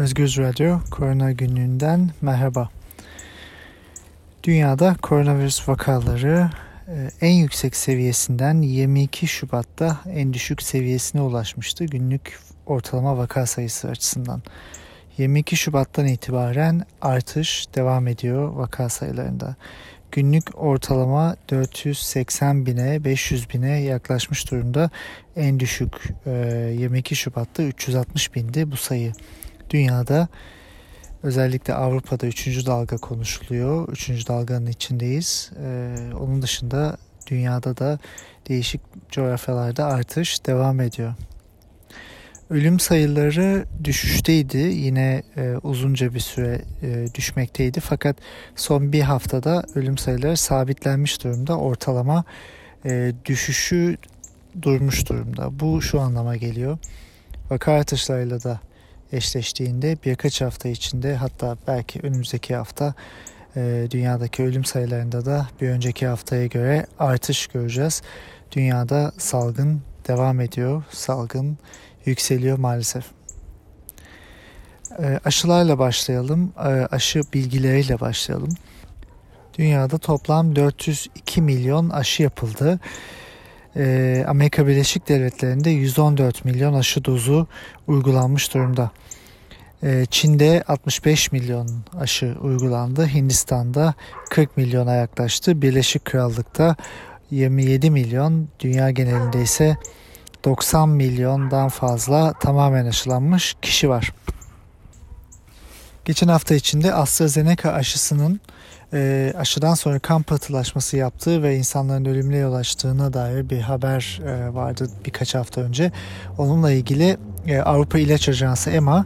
Özgür Radyo Korona Günlüğü'nden merhaba. Dünyada koronavirüs vakaları e, en yüksek seviyesinden 22 Şubat'ta en düşük seviyesine ulaşmıştı günlük ortalama vaka sayısı açısından. 22 Şubat'tan itibaren artış devam ediyor vaka sayılarında. Günlük ortalama 480 bine 500 bine yaklaşmış durumda. En düşük 22 e, Şubat'ta 360 bindi bu sayı. Dünyada özellikle Avrupa'da 3. dalga konuşuluyor. 3. dalganın içindeyiz. Ee, onun dışında dünyada da değişik coğrafyalarda artış devam ediyor. Ölüm sayıları düşüşteydi. Yine e, uzunca bir süre e, düşmekteydi. Fakat son bir haftada ölüm sayıları sabitlenmiş durumda. Ortalama e, düşüşü durmuş durumda. Bu şu anlama geliyor. Vaka artışlarıyla da eşleştiğinde birkaç hafta içinde hatta belki önümüzdeki hafta e, dünyadaki ölüm sayılarında da bir önceki haftaya göre artış göreceğiz. Dünyada salgın devam ediyor. Salgın yükseliyor maalesef. E, aşılarla başlayalım. E, aşı bilgileriyle başlayalım. Dünyada toplam 402 milyon aşı yapıldı. E, Amerika Birleşik Devletleri'nde 114 milyon aşı dozu uygulanmış durumda. E, Çin'de 65 milyon aşı uygulandı. Hindistan'da 40 milyona yaklaştı. Birleşik Krallık'ta 27 milyon, dünya genelinde ise 90 milyondan fazla tamamen aşılanmış kişi var. Geçen hafta içinde AstraZeneca aşısının e, aşıdan sonra kan pıhtılaşması yaptığı ve insanların ölümüne yol açtığına dair bir haber e, vardı birkaç hafta önce. Onunla ilgili e, Avrupa İlaç Ajansı EMA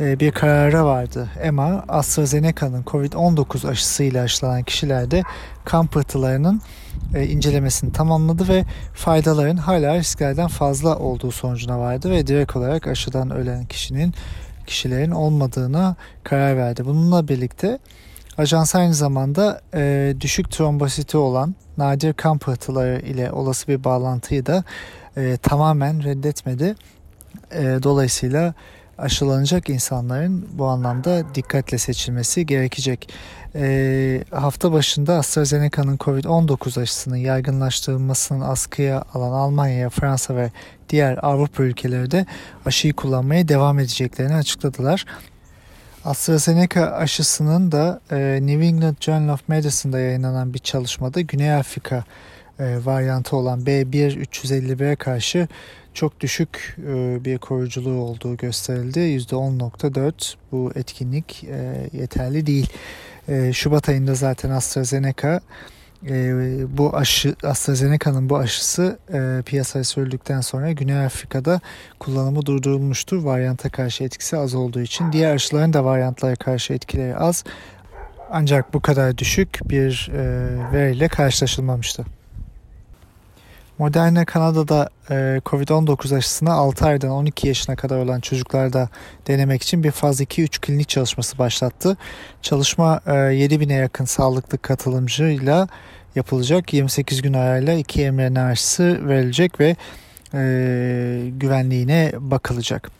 e, bir karara vardı. EMA AstraZeneca'nın COVID-19 aşısıyla aşılanan kişilerde kan pıhtılarının e, incelemesini tamamladı ve faydaların hala risklerden fazla olduğu sonucuna vardı ve direkt olarak aşıdan ölen kişinin kişilerin olmadığına karar verdi. Bununla birlikte ajans aynı zamanda e, düşük trombositi olan nadir kan pıhtıları ile olası bir bağlantıyı da e, tamamen reddetmedi. E, dolayısıyla aşılanacak insanların bu anlamda dikkatle seçilmesi gerekecek. E, hafta başında AstraZeneca'nın COVID-19 aşısının yaygınlaştırılmasının askıya alan Almanya, Fransa ve diğer Avrupa ülkeleri de aşıyı kullanmaya devam edeceklerini açıkladılar. AstraZeneca aşısının da e, New England Journal of Medicine'da yayınlanan bir çalışmada Güney Afrika e, varyantı olan B1-351'e karşı çok düşük e, bir koruyuculuğu olduğu gösterildi. %10.4 bu etkinlik e, yeterli değil. E, Şubat ayında zaten AstraZeneca bu aşı AstraZeneca'nın bu aşısı piyasaya sürüldükten sonra Güney Afrika'da kullanımı durdurulmuştur. Varyanta karşı etkisi az olduğu için. Diğer aşıların da varyantlara karşı etkileri az. Ancak bu kadar düşük bir veriyle karşılaşılmamıştı. Moderna Kanada'da e, Covid-19 aşısını 6 aydan 12 yaşına kadar olan çocuklarda denemek için bir faz 2-3 klinik çalışması başlattı. Çalışma e, 7000'e yakın sağlıklı katılımcıyla yapılacak. 28 gün arayla 2 mRNA aşısı verilecek ve e, güvenliğine bakılacak.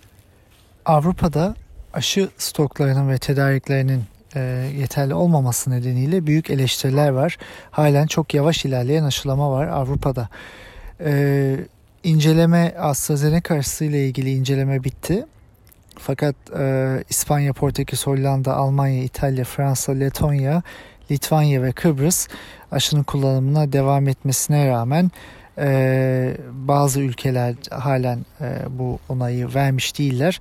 Avrupa'da aşı stoklarının ve tedariklerinin e, yeterli olmaması nedeniyle büyük eleştiriler var. Halen çok yavaş ilerleyen aşılama var Avrupa'da. E, inceleme AstraZeneca aşısı ile ilgili inceleme bitti. Fakat e, İspanya, Portekiz, Hollanda, Almanya, İtalya, Fransa, Letonya, Litvanya ve Kıbrıs aşının kullanımına devam etmesine rağmen e, bazı ülkeler halen e, bu onayı vermiş değiller.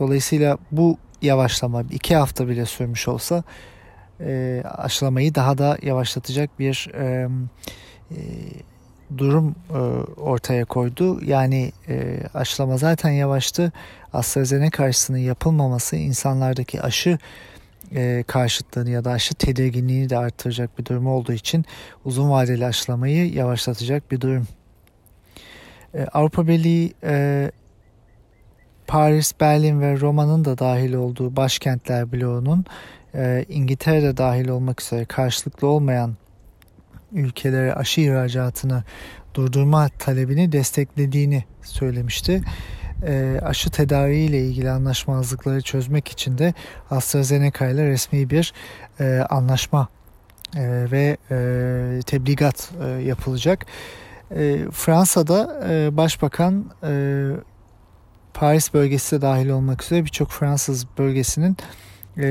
Dolayısıyla bu yavaşlama iki hafta bile sürmüş olsa e, aşılamayı daha da yavaşlatacak bir e, e, durum e, ortaya koydu. Yani e, aşılama zaten yavaştı. AstraZeneca karşısının yapılmaması insanlardaki aşı e, karşıtlığını ya da aşı tedirginliğini de artıracak bir durum olduğu için uzun vadeli aşılamayı yavaşlatacak bir durum. E, Avrupa Birliği e, Paris, Berlin ve Roma'nın da dahil olduğu başkentler bloğunun e, İngiltere'de dahil olmak üzere karşılıklı olmayan ülkelere aşı ihracatını durdurma talebini desteklediğini söylemişti. e, aşı tedariği ile ilgili anlaşmazlıkları çözmek için de AstraZeneca ile resmi bir e, anlaşma e, ve e, tebligat e, yapılacak. E, Fransa'da e, Başbakan e, Paris bölgesi de dahil olmak üzere birçok Fransız bölgesinin e,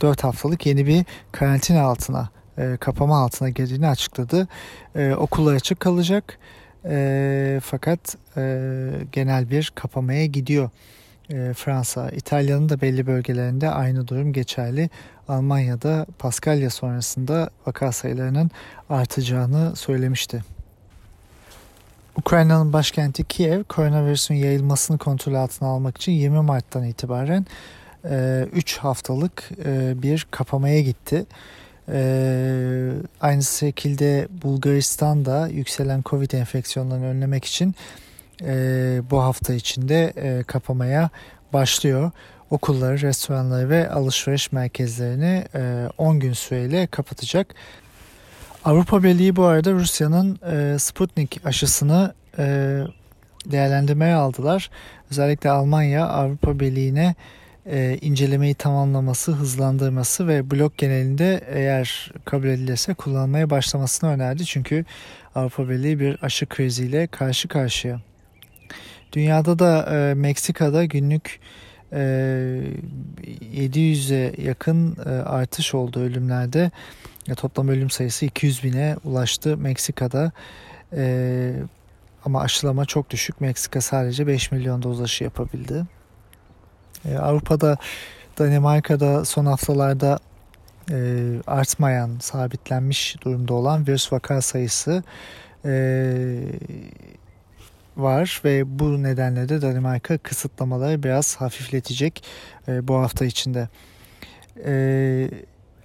4 haftalık yeni bir karantina altına, e, kapama altına girdiğini açıkladı. E, okullar açık kalacak e, fakat e, genel bir kapamaya gidiyor e, Fransa. İtalya'nın da belli bölgelerinde aynı durum geçerli. Almanya'da Paskalya sonrasında vaka sayılarının artacağını söylemişti. Ukrayna'nın başkenti Kiev koronavirüsün yayılmasını kontrol altına almak için 20 Mart'tan itibaren 3 e, haftalık e, bir kapamaya gitti. E, aynı şekilde Bulgaristan'da yükselen Covid enfeksiyonlarını önlemek için bu hafta içinde kapamaya başlıyor. Okulları, restoranları ve alışveriş merkezlerini 10 gün süreyle kapatacak. Avrupa Birliği bu arada Rusya'nın e, Sputnik aşısını e, değerlendirmeye aldılar. Özellikle Almanya Avrupa Birliği'ne e, incelemeyi tamamlaması, hızlandırması ve blok genelinde eğer kabul edilirse kullanmaya başlamasını önerdi. Çünkü Avrupa Birliği bir aşı kriziyle karşı karşıya. Dünyada da e, Meksika'da günlük e, 700'e yakın e, artış oldu ölümlerde. Ya, toplam ölüm sayısı 200 bine ulaştı Meksika'da. E, ama aşılama çok düşük. Meksika sadece 5 milyon doz aşı yapabildi. E, Avrupa'da Danimarka'da son haftalarda e, artmayan, sabitlenmiş durumda olan virüs vaka sayısı e, var ve bu nedenle de Danimarka kısıtlamaları biraz hafifletecek bu hafta içinde.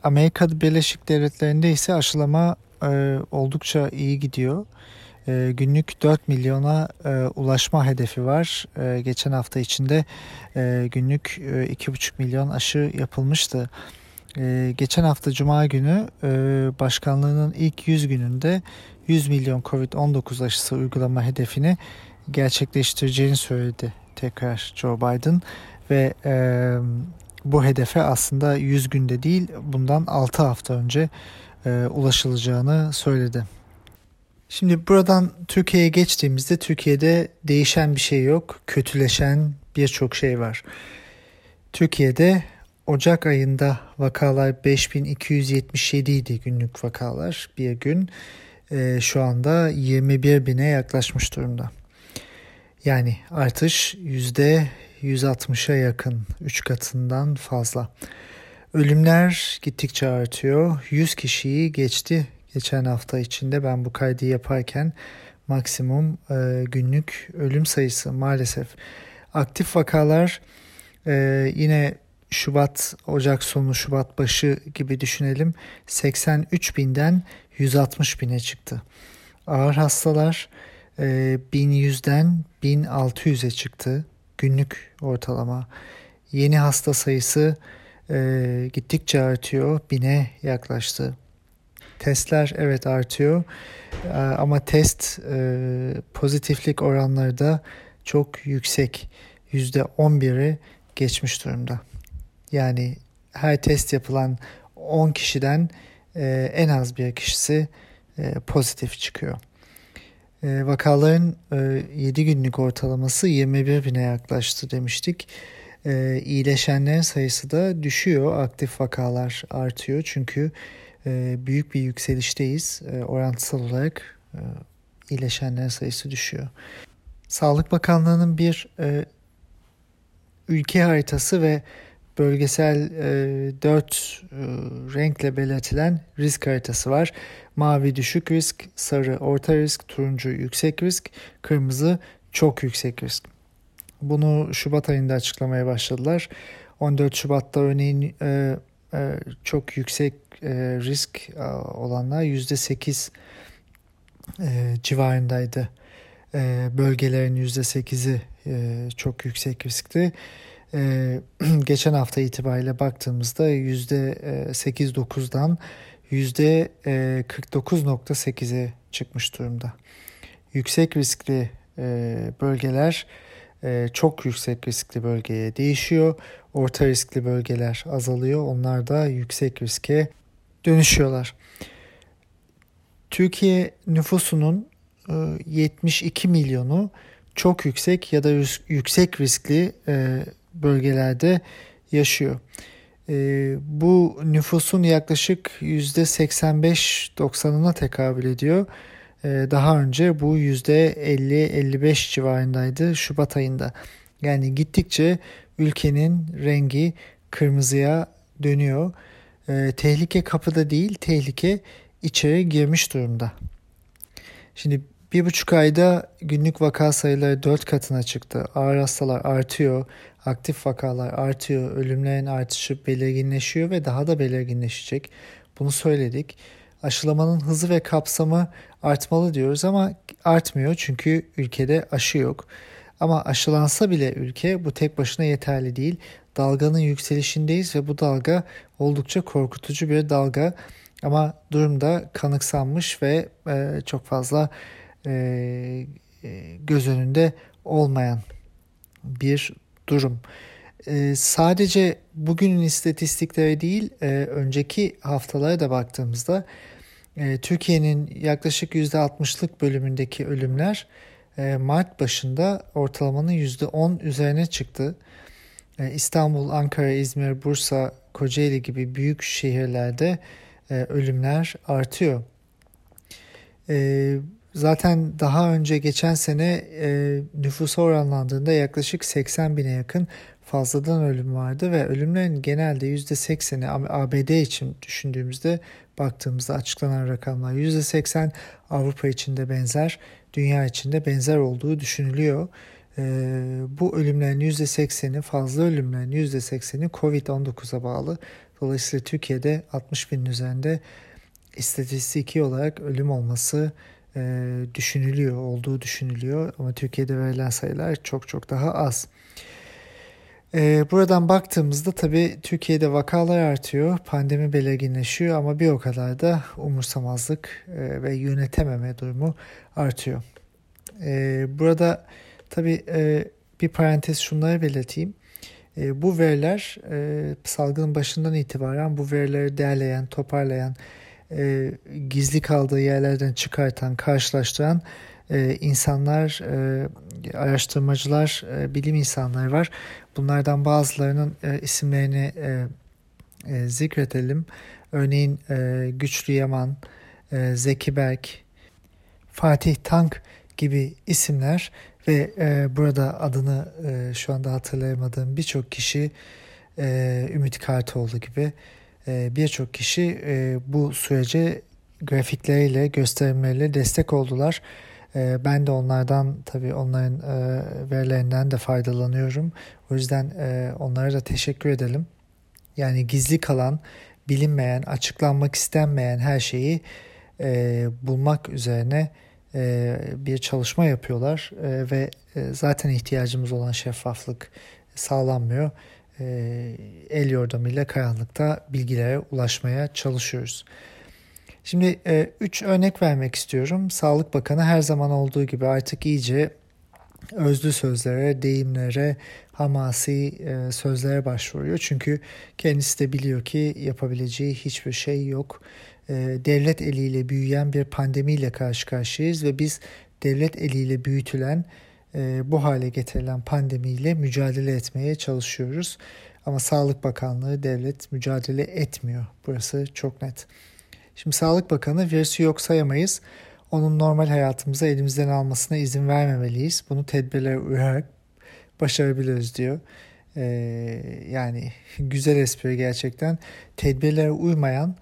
Amerika Birleşik Devletleri'nde ise aşılama oldukça iyi gidiyor. E, günlük 4 milyona e, ulaşma hedefi var. E, geçen hafta içinde e, günlük e, 2,5 milyon aşı yapılmıştı. E, geçen hafta Cuma günü e, başkanlığının ilk 100 gününde 100 milyon COVID-19 aşısı uygulama hedefini gerçekleştireceğini söyledi tekrar Joe Biden ve e, bu hedefe aslında 100 günde değil bundan 6 hafta önce e, ulaşılacağını söyledi. Şimdi buradan Türkiye'ye geçtiğimizde Türkiye'de değişen bir şey yok. Kötüleşen birçok şey var. Türkiye'de Ocak ayında vakalar 5277 idi günlük vakalar bir gün. E, şu anda 21 bine yaklaşmış durumda. Yani artış yüzde 160'a yakın 3 katından fazla. Ölümler gittikçe artıyor. 100 kişiyi geçti geçen hafta içinde ben bu kaydı yaparken maksimum e, günlük ölüm sayısı maalesef. Aktif vakalar e, yine Şubat, Ocak sonu, Şubat başı gibi düşünelim. 83 binden 160 bine çıktı. Ağır hastalar e, 1100'den 1600'e çıktı günlük ortalama. Yeni hasta sayısı e, gittikçe artıyor. Bine yaklaştı. Testler evet artıyor e, ama test e, pozitiflik oranları da çok yüksek. %11'i geçmiş durumda. Yani her test yapılan 10 kişiden e, en az bir kişisi e, pozitif çıkıyor. Vakaların e, 7 günlük ortalaması 21 bine yaklaştı demiştik. İyileşenlerin sayısı da düşüyor. Aktif vakalar artıyor. Çünkü büyük bir yükselişteyiz. E, orantısal olarak e, iyileşenlerin sayısı düşüyor. Sağlık Bakanlığı'nın bir e, ülke haritası ve bölgesel e, dört e, renkle belirtilen risk haritası var. Mavi düşük risk, sarı orta risk, turuncu yüksek risk, kırmızı çok yüksek risk. Bunu Şubat ayında açıklamaya başladılar. 14 Şubat'ta örneğin e, e, çok yüksek e, risk e, olanlar %8 e, civarındaydı. E, bölgelerin %8'i e, çok yüksek riskti. Geçen hafta itibariyle baktığımızda %8-9'dan %49.8'e çıkmış durumda. Yüksek riskli bölgeler çok yüksek riskli bölgeye değişiyor. Orta riskli bölgeler azalıyor. Onlar da yüksek riske dönüşüyorlar. Türkiye nüfusunun 72 e, milyonu çok yüksek ya da yüksek riskli e, bölgelerde yaşıyor. E, bu nüfusun yaklaşık %85-90'ına tekabül ediyor. Daha önce bu %50-55 civarındaydı Şubat ayında. Yani gittikçe ülkenin rengi kırmızıya dönüyor. Tehlike kapıda değil, tehlike içeri girmiş durumda. Şimdi bir buçuk ayda günlük vaka sayıları dört katına çıktı. Ağır hastalar artıyor, aktif vakalar artıyor, ölümlerin artışı belirginleşiyor ve daha da belirginleşecek. Bunu söyledik. Aşılamanın hızı ve kapsamı artmalı diyoruz ama artmıyor çünkü ülkede aşı yok. Ama aşılansa bile ülke bu tek başına yeterli değil. Dalganın yükselişindeyiz ve bu dalga oldukça korkutucu bir dalga. Ama durumda kanıksanmış ve e, çok fazla e, e, göz önünde olmayan bir durum. E, sadece bugünün istatistikleri değil, e, önceki haftalara da baktığımızda e, Türkiye'nin yaklaşık %60'lık bölümündeki ölümler e, Mart başında ortalamanın %10 üzerine çıktı. E, İstanbul, Ankara, İzmir, Bursa, Kocaeli gibi büyük şehirlerde e, ölümler artıyor. E, zaten daha önce geçen sene nüfusa oranlandığında yaklaşık 80 bine yakın fazladan ölüm vardı ve ölümlerin genelde %80'i ABD için düşündüğümüzde baktığımızda açıklanan rakamlar %80 Avrupa için de benzer, dünya için de benzer olduğu düşünülüyor. Bu ölümlerin %80'i fazla ölümlerin %80'i Covid-19'a bağlı. Dolayısıyla Türkiye'de 60 binin üzerinde istatistiki olarak ölüm olması e, düşünülüyor, olduğu düşünülüyor. Ama Türkiye'de verilen sayılar çok çok daha az. E, buradan baktığımızda tabii Türkiye'de vakalar artıyor, pandemi belirginleşiyor ama bir o kadar da umursamazlık e, ve yönetememe durumu artıyor. E, burada tabii e, bir parantez şunları belirteyim. E, bu veriler e, salgının başından itibaren bu verileri derleyen, toparlayan, e, gizli kaldığı yerlerden çıkartan, karşılaştıran e, insanlar, e, araştırmacılar, e, bilim insanları var. Bunlardan bazılarının e, isimlerini e, e, zikredelim. Örneğin e, Güçlü Yaman, e, Zeki Berk, Fatih Tank gibi isimler ve e, burada adını e, şu anda hatırlayamadığım birçok kişi e, Ümit Kartoğlu gibi e, birçok kişi e, bu sürece grafikleriyle, gösterimleriyle destek oldular. E, ben de onlardan tabii onların e, verilerinden de faydalanıyorum. O yüzden e, onlara da teşekkür edelim. Yani gizli kalan, bilinmeyen, açıklanmak istenmeyen her şeyi e, bulmak üzerine bir çalışma yapıyorlar e, ve e, zaten ihtiyacımız olan şeffaflık sağlanmıyor. El yordamıyla karanlıkta bilgilere ulaşmaya çalışıyoruz. Şimdi üç örnek vermek istiyorum. Sağlık Bakanı her zaman olduğu gibi artık iyice özlü sözlere, deyimlere, hamasi sözlere başvuruyor. Çünkü kendisi de biliyor ki yapabileceği hiçbir şey yok. E, devlet eliyle büyüyen bir pandemiyle karşı karşıyayız ve biz devlet eliyle büyütülen e, bu hale getirilen pandemiyle mücadele etmeye çalışıyoruz. Ama Sağlık Bakanlığı devlet mücadele etmiyor. Burası çok net. Şimdi Sağlık Bakanı virüsü yok sayamayız. Onun normal hayatımıza elimizden almasına izin vermemeliyiz. Bunu tedbirlere uyarak başarabiliriz diyor. Ee, yani güzel espri gerçekten. Tedbirlere uymayan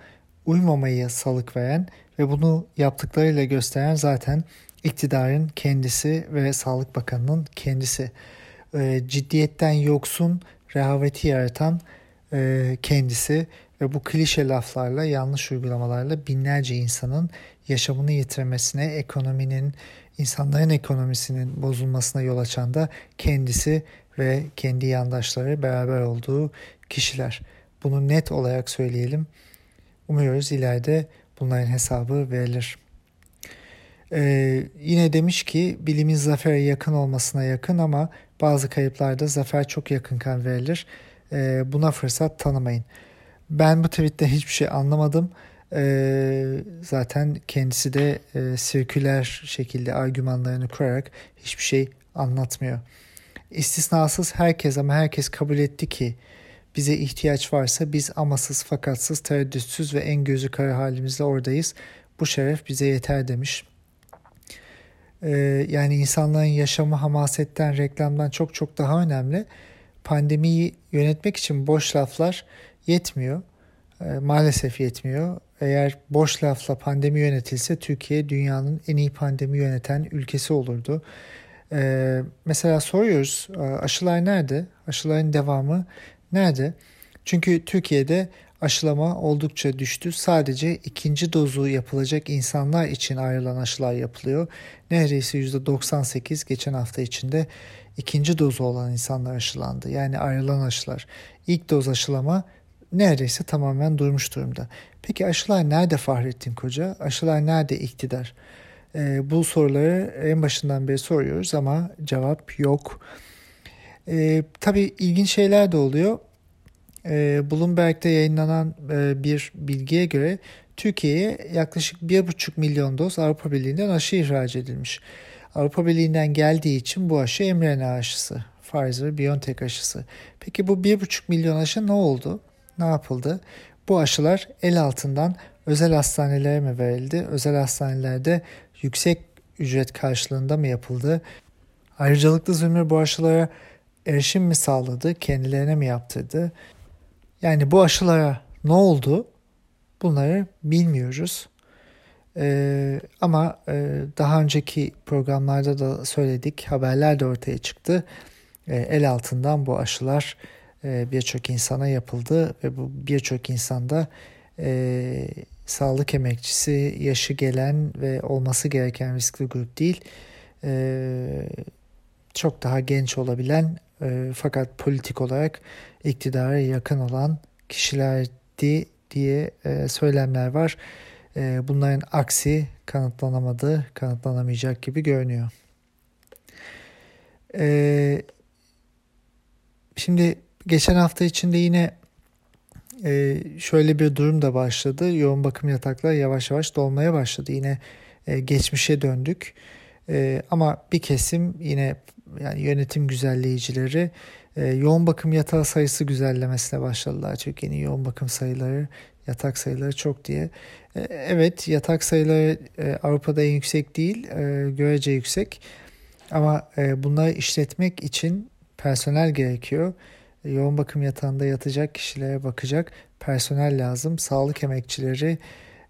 uymamayı salık veren ve bunu yaptıklarıyla gösteren zaten iktidarın kendisi ve Sağlık Bakanı'nın kendisi. E, ciddiyetten yoksun, rehaveti yaratan e, kendisi ve bu klişe laflarla, yanlış uygulamalarla binlerce insanın yaşamını yitirmesine, ekonominin, insanların ekonomisinin bozulmasına yol açan da kendisi ve kendi yandaşları beraber olduğu kişiler. Bunu net olarak söyleyelim. Umuyoruz ileride bunların hesabı verilir. Ee, yine demiş ki bilimin zafere yakın olmasına yakın ama bazı kayıplarda zafer çok yakınken verilir. E, buna fırsat tanımayın. Ben bu tweette hiçbir şey anlamadım. E, zaten kendisi de e, sirküler şekilde argümanlarını kurarak hiçbir şey anlatmıyor. İstisnasız herkes ama herkes kabul etti ki bize ihtiyaç varsa biz amasız fakatsız tereddütsüz ve en gözü kara halimizle oradayız. Bu şeref bize yeter demiş. Ee, yani insanların yaşamı hamasetten, reklamdan çok çok daha önemli. Pandemiyi yönetmek için boş laflar yetmiyor. Ee, maalesef yetmiyor. Eğer boş lafla pandemi yönetilse Türkiye dünyanın en iyi pandemi yöneten ülkesi olurdu. Ee, mesela soruyoruz aşılar nerede? Aşıların devamı nerede? Çünkü Türkiye'de aşılama oldukça düştü. Sadece ikinci dozu yapılacak insanlar için ayrılan aşılar yapılıyor. Neredeyse %98 geçen hafta içinde ikinci dozu olan insanlar aşılandı. Yani ayrılan aşılar. İlk doz aşılama neredeyse tamamen durmuş durumda. Peki aşılar nerede Fahrettin Koca? Aşılar nerede iktidar? Ee, bu soruları en başından beri soruyoruz ama cevap yok. Ee, tabii ilginç şeyler de oluyor. Ee, Bloomberg'de yayınlanan e, bir bilgiye göre Türkiye'ye yaklaşık 1,5 milyon doz Avrupa Birliği'nden aşı ihraç edilmiş. Avrupa Birliği'nden geldiği için bu aşı mRNA aşısı. Pfizer-BioNTech aşısı. Peki bu 1,5 milyon aşı ne oldu? Ne yapıldı? Bu aşılar el altından özel hastanelere mi verildi? Özel hastanelerde yüksek ücret karşılığında mı yapıldı? Ayrıcalıklı zümrüt bu aşılara erişim mi sağladı? Kendilerine mi yaptırdı? Yani bu aşılara ne oldu? Bunları bilmiyoruz. Ee, ama e, daha önceki programlarda da söyledik, haberler de ortaya çıktı. E, el altından bu aşılar e, birçok insana yapıldı ve bu birçok insanda e, sağlık emekçisi, yaşı gelen ve olması gereken riskli grup değil, e, çok daha genç olabilen e, fakat politik olarak iktidara yakın olan kişilerdi diye e, söylemler var. E, bunların aksi kanıtlanamadı, kanıtlanamayacak gibi görünüyor. E, şimdi geçen hafta içinde yine e, şöyle bir durum da başladı. Yoğun bakım yatakları yavaş yavaş dolmaya başladı. Yine e, geçmişe döndük. Ama bir kesim yine yani yönetim güzelleyicileri e, yoğun bakım yatağı sayısı güzellemesine başladılar. Türkiye'nin yoğun bakım sayıları, yatak sayıları çok diye. E, evet yatak sayıları e, Avrupa'da en yüksek değil, e, görece yüksek. Ama e, bunları işletmek için personel gerekiyor. E, yoğun bakım yatağında yatacak kişilere bakacak personel lazım. Sağlık emekçileri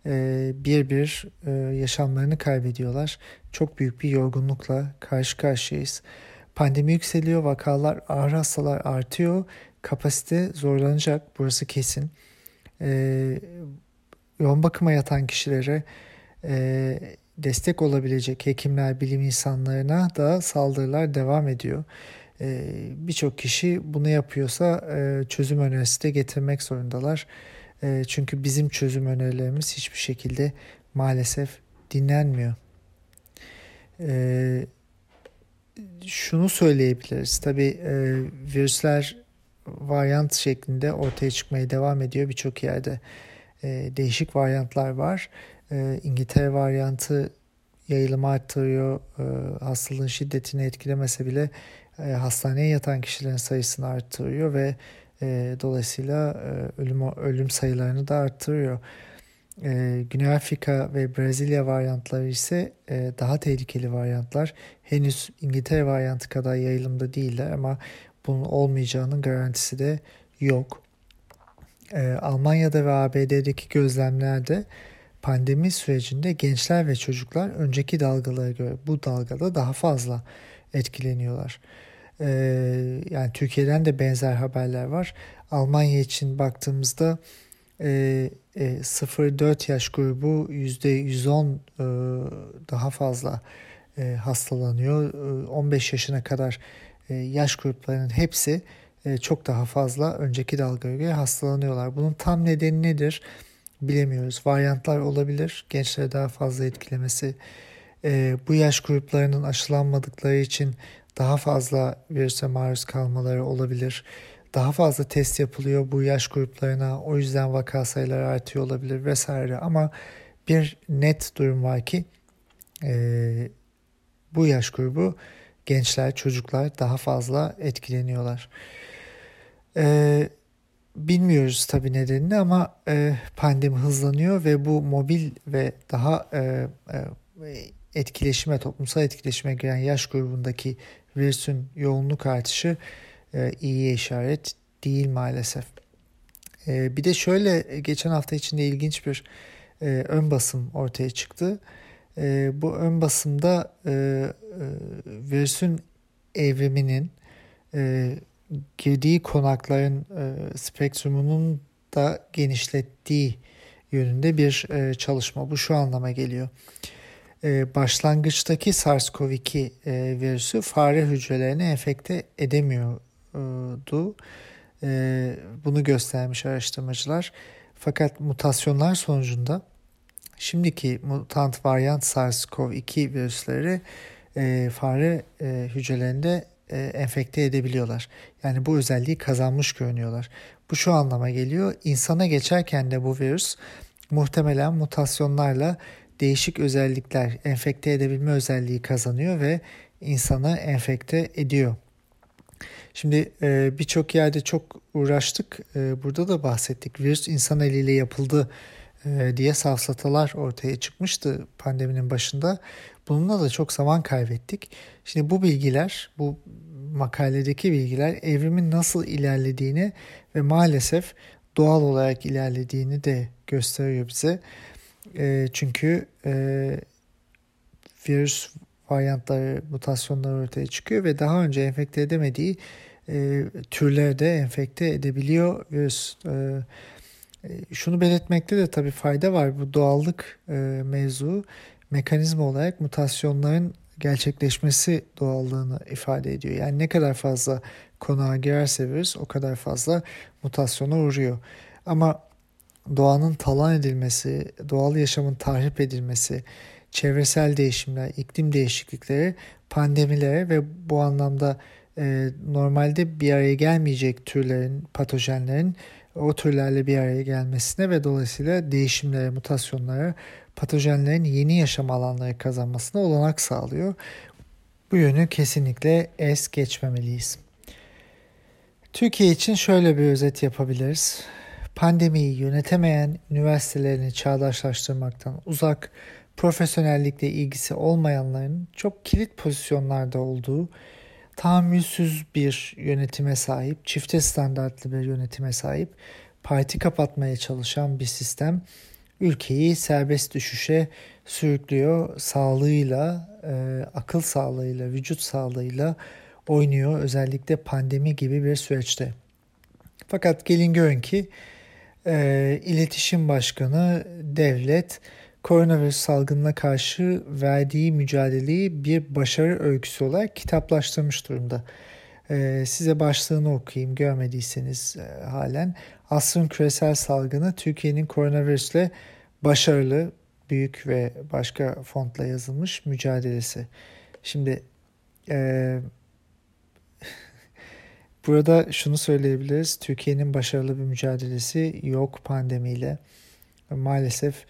e, bir bir e, yaşamlarını kaybediyorlar. Çok büyük bir yorgunlukla karşı karşıyayız. Pandemi yükseliyor, vakalar, ağır hastalar artıyor. Kapasite zorlanacak, burası kesin. Ee, yoğun bakıma yatan kişilere e, destek olabilecek hekimler, bilim insanlarına da saldırılar devam ediyor. Ee, Birçok kişi bunu yapıyorsa e, çözüm önerisi de getirmek zorundalar. E, çünkü bizim çözüm önerilerimiz hiçbir şekilde maalesef dinlenmiyor. E, şunu söyleyebiliriz. Tabii e, virüsler varyant şeklinde ortaya çıkmaya devam ediyor birçok yerde. E, değişik varyantlar var. E, İngiltere varyantı yayılımı arttırıyor. E, hastalığın şiddetini etkilemese bile e, hastaneye yatan kişilerin sayısını arttırıyor ve e, dolayısıyla e, ölüm ölüm sayılarını da arttırıyor. E, Güney Afrika ve Brezilya varyantları ise e, daha tehlikeli varyantlar. Henüz İngiltere varyantı kadar yayılımda değiller ama bunun olmayacağının garantisi de yok. E, Almanya'da ve ABD'deki gözlemlerde pandemi sürecinde gençler ve çocuklar önceki dalgalara göre bu dalgada daha fazla etkileniyorlar. E, yani Türkiye'den de benzer haberler var. Almanya için baktığımızda e, e, 0-4 yaş grubu %110 e, daha fazla e, hastalanıyor. E, 15 yaşına kadar e, yaş gruplarının hepsi e, çok daha fazla önceki dalgaya göre hastalanıyorlar. Bunun tam nedeni nedir bilemiyoruz. Varyantlar olabilir. Gençleri daha fazla etkilemesi. E, bu yaş gruplarının aşılanmadıkları için daha fazla virüse maruz kalmaları olabilir. Daha fazla test yapılıyor bu yaş gruplarına o yüzden vaka sayıları artıyor olabilir vesaire ama bir net durum var ki e, bu yaş grubu gençler, çocuklar daha fazla etkileniyorlar. E, bilmiyoruz tabii nedenini ama e, pandemi hızlanıyor ve bu mobil ve daha e, e, etkileşime, toplumsal etkileşime giren yaş grubundaki virüsün yoğunluk artışı e, işaret değil maalesef. E, bir de şöyle geçen hafta içinde ilginç bir e, ön basım ortaya çıktı. E, bu ön basımda e, e, virüsün evriminin e, girdiği konakların e, spektrumunun da genişlettiği yönünde bir e, çalışma. Bu şu anlama geliyor. E, başlangıçtaki SARS-CoV-2 e, virüsü fare hücrelerini enfekte edemiyordu. E, bunu göstermiş araştırmacılar. Fakat mutasyonlar sonucunda şimdiki mutant varyant SARS-CoV-2 virüsleri e, fare e, hücrelerinde e, enfekte edebiliyorlar. Yani bu özelliği kazanmış görünüyorlar. Bu şu anlama geliyor. İnsana geçerken de bu virüs muhtemelen mutasyonlarla değişik özellikler, enfekte edebilme özelliği kazanıyor ve insanı enfekte ediyor. Şimdi e, birçok yerde çok uğraştık. E, burada da bahsettik. Virüs insan eliyle yapıldı e, diye safsatalar ortaya çıkmıştı pandeminin başında. Bununla da çok zaman kaybettik. Şimdi bu bilgiler, bu makaledeki bilgiler evrimin nasıl ilerlediğini ve maalesef doğal olarak ilerlediğini de gösteriyor bize. E, çünkü e, virüs varyantları, mutasyonlar ortaya çıkıyor ve daha önce enfekte edemediği e, türlerde enfekte edebiliyor virüs. E, e, şunu belirtmekte de tabii fayda var. Bu doğallık e, mevzu mekanizma olarak mutasyonların gerçekleşmesi doğallığını ifade ediyor. Yani ne kadar fazla konağa girerse virüs o kadar fazla mutasyona uğruyor. Ama doğanın talan edilmesi, doğal yaşamın tahrip edilmesi, çevresel değişimler, iklim değişiklikleri pandemilere ve bu anlamda e, normalde bir araya gelmeyecek türlerin, patojenlerin o türlerle bir araya gelmesine ve dolayısıyla değişimlere, mutasyonlara, patojenlerin yeni yaşam alanları kazanmasına olanak sağlıyor. Bu yönü kesinlikle es geçmemeliyiz. Türkiye için şöyle bir özet yapabiliriz. Pandemiyi yönetemeyen, üniversitelerini çağdaşlaştırmaktan uzak, profesyonellikle ilgisi olmayanların çok kilit pozisyonlarda olduğu, tahammülsüz bir yönetime sahip, çifte standartlı bir yönetime sahip, parti kapatmaya çalışan bir sistem ülkeyi serbest düşüşe sürüklüyor. Sağlığıyla, e, akıl sağlığıyla, vücut sağlığıyla oynuyor özellikle pandemi gibi bir süreçte. Fakat gelin görün ki e, iletişim başkanı devlet koronavirüs salgınına karşı verdiği mücadeleyi bir başarı öyküsü olarak kitaplaştırmış durumda. Ee, size başlığını okuyayım görmediyseniz e, halen. Asrın küresel salgını Türkiye'nin koronavirüsle başarılı, büyük ve başka fontla yazılmış mücadelesi. Şimdi e, burada şunu söyleyebiliriz. Türkiye'nin başarılı bir mücadelesi yok pandemiyle. Maalesef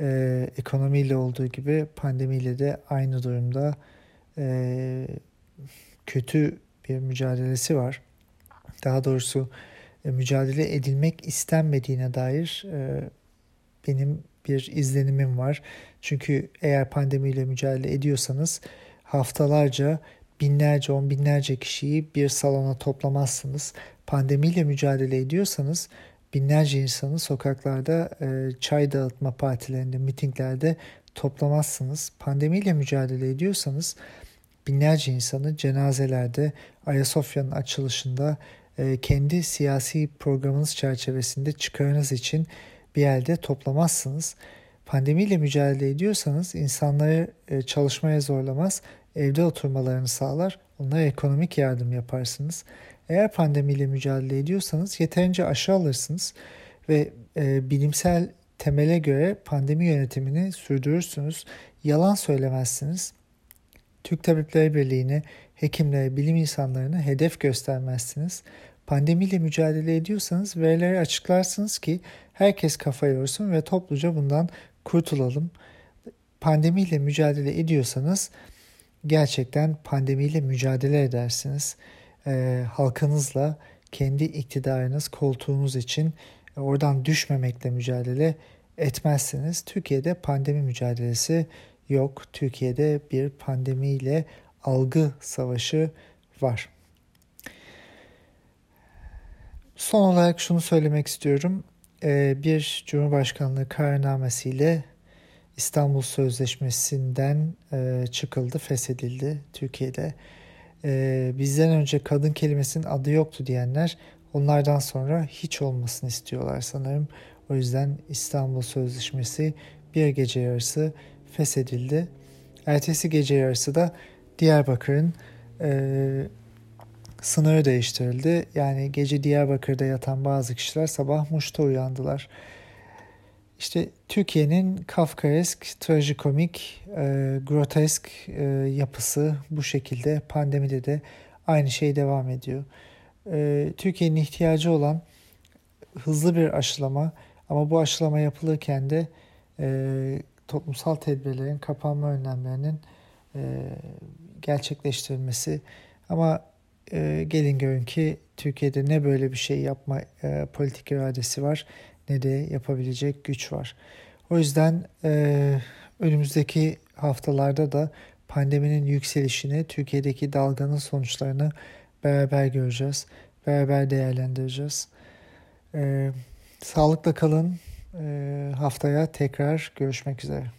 e, ekonomiyle olduğu gibi pandemiyle de aynı durumda e, kötü bir mücadelesi var. Daha doğrusu e, mücadele edilmek istenmediğine dair e, benim bir izlenimim var. Çünkü eğer pandemiyle mücadele ediyorsanız haftalarca binlerce on binlerce kişiyi bir salona toplamazsınız. Pandemiyle mücadele ediyorsanız binlerce insanı sokaklarda e, çay dağıtma partilerinde, mitinglerde toplamazsınız. Pandemiyle mücadele ediyorsanız binlerce insanı cenazelerde, Ayasofya'nın açılışında e, kendi siyasi programınız çerçevesinde çıkarınız için bir yerde toplamazsınız. Pandemiyle mücadele ediyorsanız insanları e, çalışmaya zorlamaz, evde oturmalarını sağlar, onlara ekonomik yardım yaparsınız. Eğer pandemiyle mücadele ediyorsanız yeterince aşı alırsınız ve e, bilimsel temele göre pandemi yönetimini sürdürürsünüz. Yalan söylemezsiniz. Türk Tabipleri Birliği'ni, hekimleri, bilim insanlarını hedef göstermezsiniz. Pandemiyle mücadele ediyorsanız verileri açıklarsınız ki herkes kafa yorsun ve topluca bundan kurtulalım. Pandemiyle mücadele ediyorsanız gerçekten pandemiyle mücadele edersiniz. E, halkınızla kendi iktidarınız, koltuğunuz için oradan düşmemekle mücadele etmezsiniz. Türkiye'de pandemi mücadelesi yok. Türkiye'de bir pandemiyle algı savaşı var. Son olarak şunu söylemek istiyorum. Ee, bir Cumhurbaşkanlığı kararnamesiyle İstanbul Sözleşmesi'nden e, çıkıldı, feshedildi Türkiye'de. Ee, bizden önce kadın kelimesinin adı yoktu diyenler onlardan sonra hiç olmasını istiyorlar sanırım. O yüzden İstanbul Sözleşmesi bir gece yarısı feshedildi. Ertesi gece yarısı da Diyarbakır'ın e, sınırı değiştirildi. Yani gece Diyarbakır'da yatan bazı kişiler sabah Muş'ta uyandılar. İşte Türkiye'nin kafkaesk, trajikomik, e, grotesk e, yapısı bu şekilde pandemide de aynı şey devam ediyor. E, Türkiye'nin ihtiyacı olan hızlı bir aşılama ama bu aşılama yapılırken de e, toplumsal tedbirlerin, kapanma önlemlerinin e, gerçekleştirilmesi ama e, gelin görün ki Türkiye'de ne böyle bir şey yapma e, politik iradesi var ne de yapabilecek güç var. O yüzden e, önümüzdeki haftalarda da pandeminin yükselişini, Türkiye'deki dalganın sonuçlarını beraber göreceğiz, beraber değerlendireceğiz. E, sağlıkla kalın. E, haftaya tekrar görüşmek üzere.